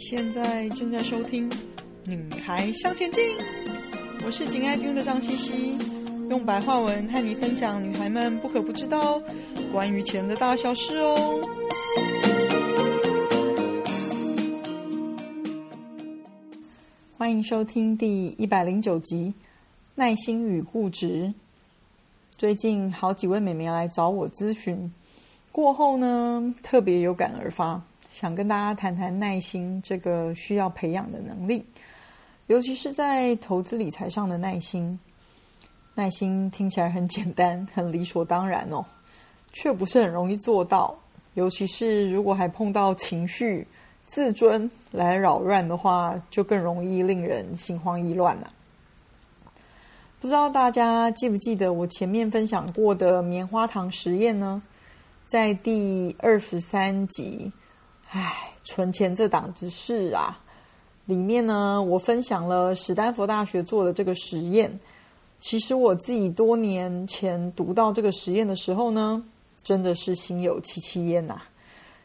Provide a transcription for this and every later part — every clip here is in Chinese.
现在正在收听《女孩向前进》，我是紧爱听的张茜茜，用白话文和你分享女孩们不可不知道关于钱的大小事哦。欢迎收听第一百零九集《耐心与固执》。最近好几位美眉来找我咨询，过后呢，特别有感而发。想跟大家谈谈耐心这个需要培养的能力，尤其是在投资理财上的耐心。耐心听起来很简单，很理所当然哦，却不是很容易做到。尤其是如果还碰到情绪、自尊来扰乱的话，就更容易令人心慌意乱了。不知道大家记不记得我前面分享过的棉花糖实验呢？在第二十三集。唉，存钱这档子事啊，里面呢，我分享了史丹佛大学做的这个实验。其实我自己多年前读到这个实验的时候呢，真的是心有戚戚焉呐。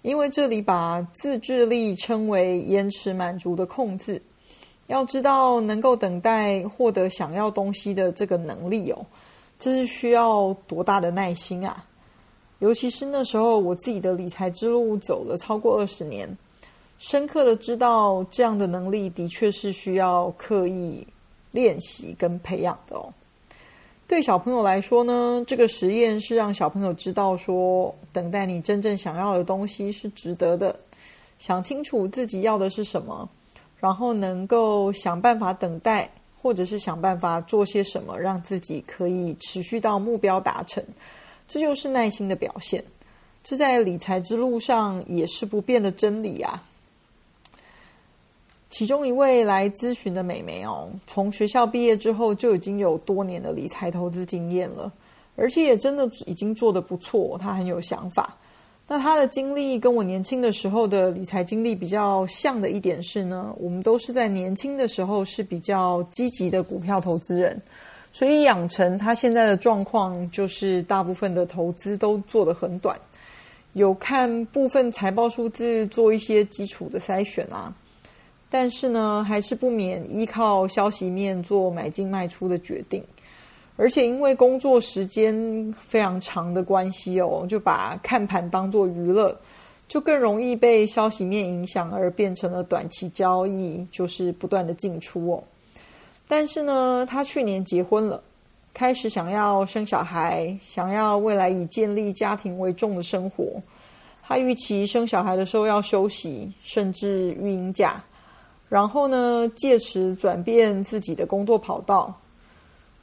因为这里把自制力称为延迟满足的控制。要知道，能够等待获得想要东西的这个能力哦，这是需要多大的耐心啊！尤其是那时候，我自己的理财之路走了超过二十年，深刻的知道这样的能力的确是需要刻意练习跟培养的哦。对小朋友来说呢，这个实验是让小朋友知道说，等待你真正想要的东西是值得的，想清楚自己要的是什么，然后能够想办法等待，或者是想办法做些什么，让自己可以持续到目标达成。这就是耐心的表现，这在理财之路上也是不变的真理啊。其中一位来咨询的美眉哦，从学校毕业之后就已经有多年的理财投资经验了，而且也真的已经做得不错，她很有想法。那她的经历跟我年轻的时候的理财经历比较像的一点是呢，我们都是在年轻的时候是比较积极的股票投资人。所以养成他现在的状况，就是大部分的投资都做得很短，有看部分财报数字做一些基础的筛选啊，但是呢，还是不免依靠消息面做买进卖出的决定，而且因为工作时间非常长的关系哦，就把看盘当做娱乐，就更容易被消息面影响而变成了短期交易，就是不断的进出哦。但是呢，他去年结婚了，开始想要生小孩，想要未来以建立家庭为重的生活。他预期生小孩的时候要休息，甚至育婴假，然后呢，借此转变自己的工作跑道。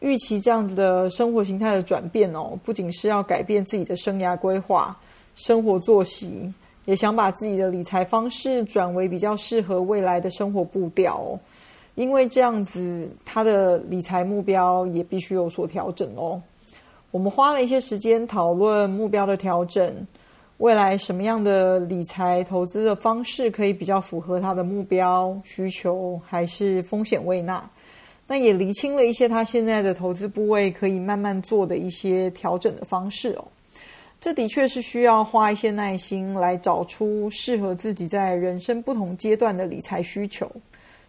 预期这样子的生活形态的转变哦，不仅是要改变自己的生涯规划、生活作息，也想把自己的理财方式转为比较适合未来的生活步调哦。因为这样子，他的理财目标也必须有所调整哦。我们花了一些时间讨论目标的调整，未来什么样的理财投资的方式可以比较符合他的目标需求，还是风险胃纳？那也厘清了一些他现在的投资部位可以慢慢做的一些调整的方式哦。这的确是需要花一些耐心来找出适合自己在人生不同阶段的理财需求。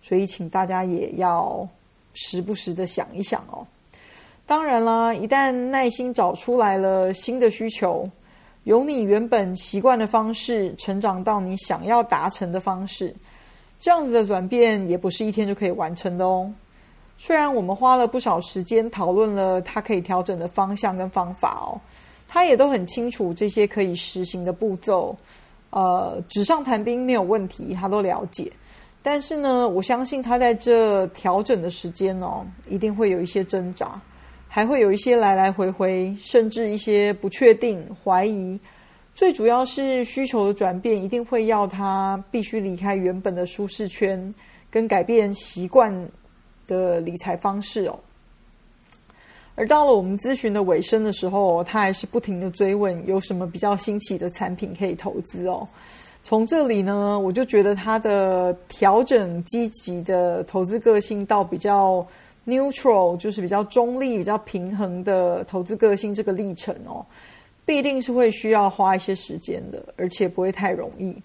所以，请大家也要时不时的想一想哦。当然啦，一旦耐心找出来了新的需求，由你原本习惯的方式成长到你想要达成的方式，这样子的转变也不是一天就可以完成的哦。虽然我们花了不少时间讨论了它可以调整的方向跟方法哦，他也都很清楚这些可以实行的步骤，呃，纸上谈兵没有问题，他都了解。但是呢，我相信他在这调整的时间哦，一定会有一些挣扎，还会有一些来来回回，甚至一些不确定、怀疑。最主要是需求的转变，一定会要他必须离开原本的舒适圈，跟改变习惯的理财方式哦。而到了我们咨询的尾声的时候，他还是不停地追问有什么比较新奇的产品可以投资哦。从这里呢，我就觉得他的调整积极的投资个性到比较 neutral，就是比较中立、比较平衡的投资个性这个历程哦，必定是会需要花一些时间的，而且不会太容易。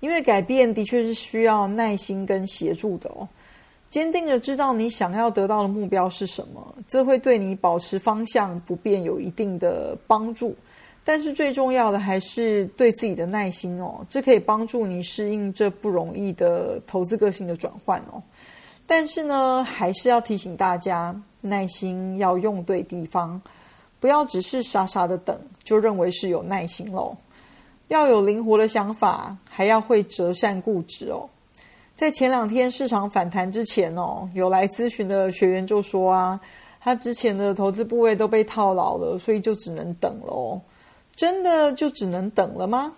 因为改变的确是需要耐心跟协助的哦。坚定的知道你想要得到的目标是什么，这会对你保持方向不变有一定的帮助。但是最重要的还是对自己的耐心哦，这可以帮助你适应这不容易的投资个性的转换哦。但是呢，还是要提醒大家，耐心要用对地方，不要只是傻傻的等，就认为是有耐心喽。要有灵活的想法，还要会折善固执哦。在前两天市场反弹之前哦，有来咨询的学员就说啊，他之前的投资部位都被套牢了，所以就只能等了哦。真的就只能等了吗？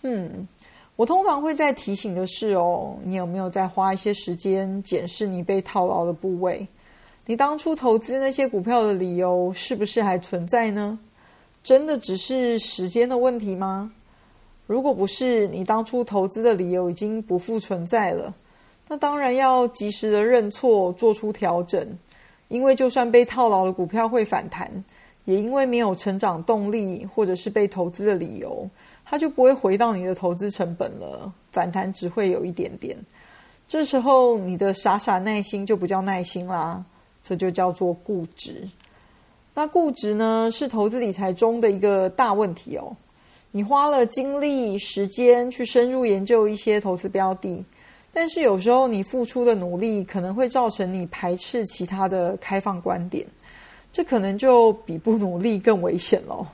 嗯，我通常会在提醒的是哦，你有没有再花一些时间检视你被套牢的部位？你当初投资那些股票的理由是不是还存在呢？真的只是时间的问题吗？如果不是，你当初投资的理由已经不复存在了，那当然要及时的认错，做出调整。因为就算被套牢的股票会反弹，也因为没有成长动力或者是被投资的理由，它就不会回到你的投资成本了。反弹只会有一点点，这时候你的傻傻耐心就不叫耐心啦，这就叫做固执。那固执呢，是投资理财中的一个大问题哦。你花了精力、时间去深入研究一些投资标的，但是有时候你付出的努力可能会造成你排斥其他的开放观点，这可能就比不努力更危险咯。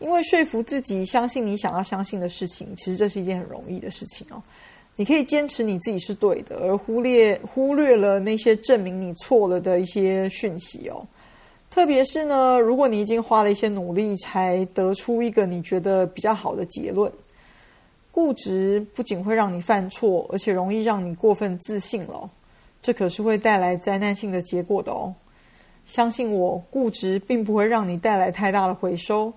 因为说服自己相信你想要相信的事情，其实这是一件很容易的事情哦。你可以坚持你自己是对的，而忽略忽略了那些证明你错了的一些讯息哦。特别是呢，如果你已经花了一些努力才得出一个你觉得比较好的结论，固执不仅会让你犯错，而且容易让你过分自信了，这可是会带来灾难性的结果的哦。相信我，固执并不会让你带来太大的回收，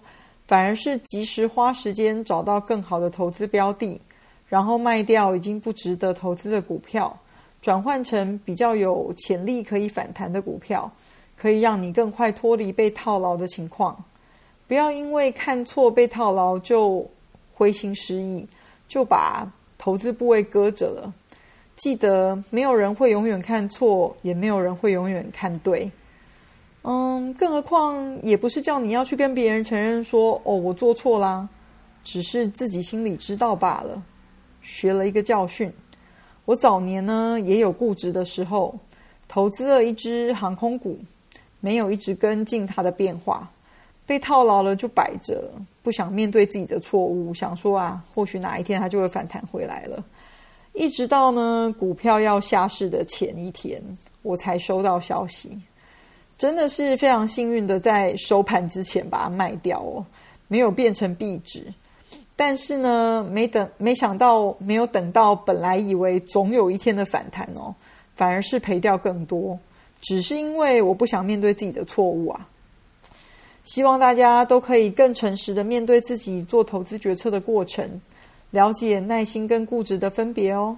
反而是及时花时间找到更好的投资标的，然后卖掉已经不值得投资的股票，转换成比较有潜力可以反弹的股票。可以让你更快脱离被套牢的情况，不要因为看错被套牢就灰心失意，就把投资部位搁着了。记得，没有人会永远看错，也没有人会永远看对。嗯，更何况也不是叫你要去跟别人承认说：“哦，我做错啦。”只是自己心里知道罢了。学了一个教训，我早年呢也有固执的时候，投资了一只航空股。没有一直跟进它的变化，被套牢了就摆着，不想面对自己的错误，想说啊，或许哪一天它就会反弹回来了。一直到呢股票要下市的前一天，我才收到消息，真的是非常幸运的，在收盘之前把它卖掉哦，没有变成壁纸。但是呢，没等，没想到，没有等到本来以为总有一天的反弹哦，反而是赔掉更多。只是因为我不想面对自己的错误啊！希望大家都可以更诚实的面对自己做投资决策的过程，了解耐心跟固执的分别哦。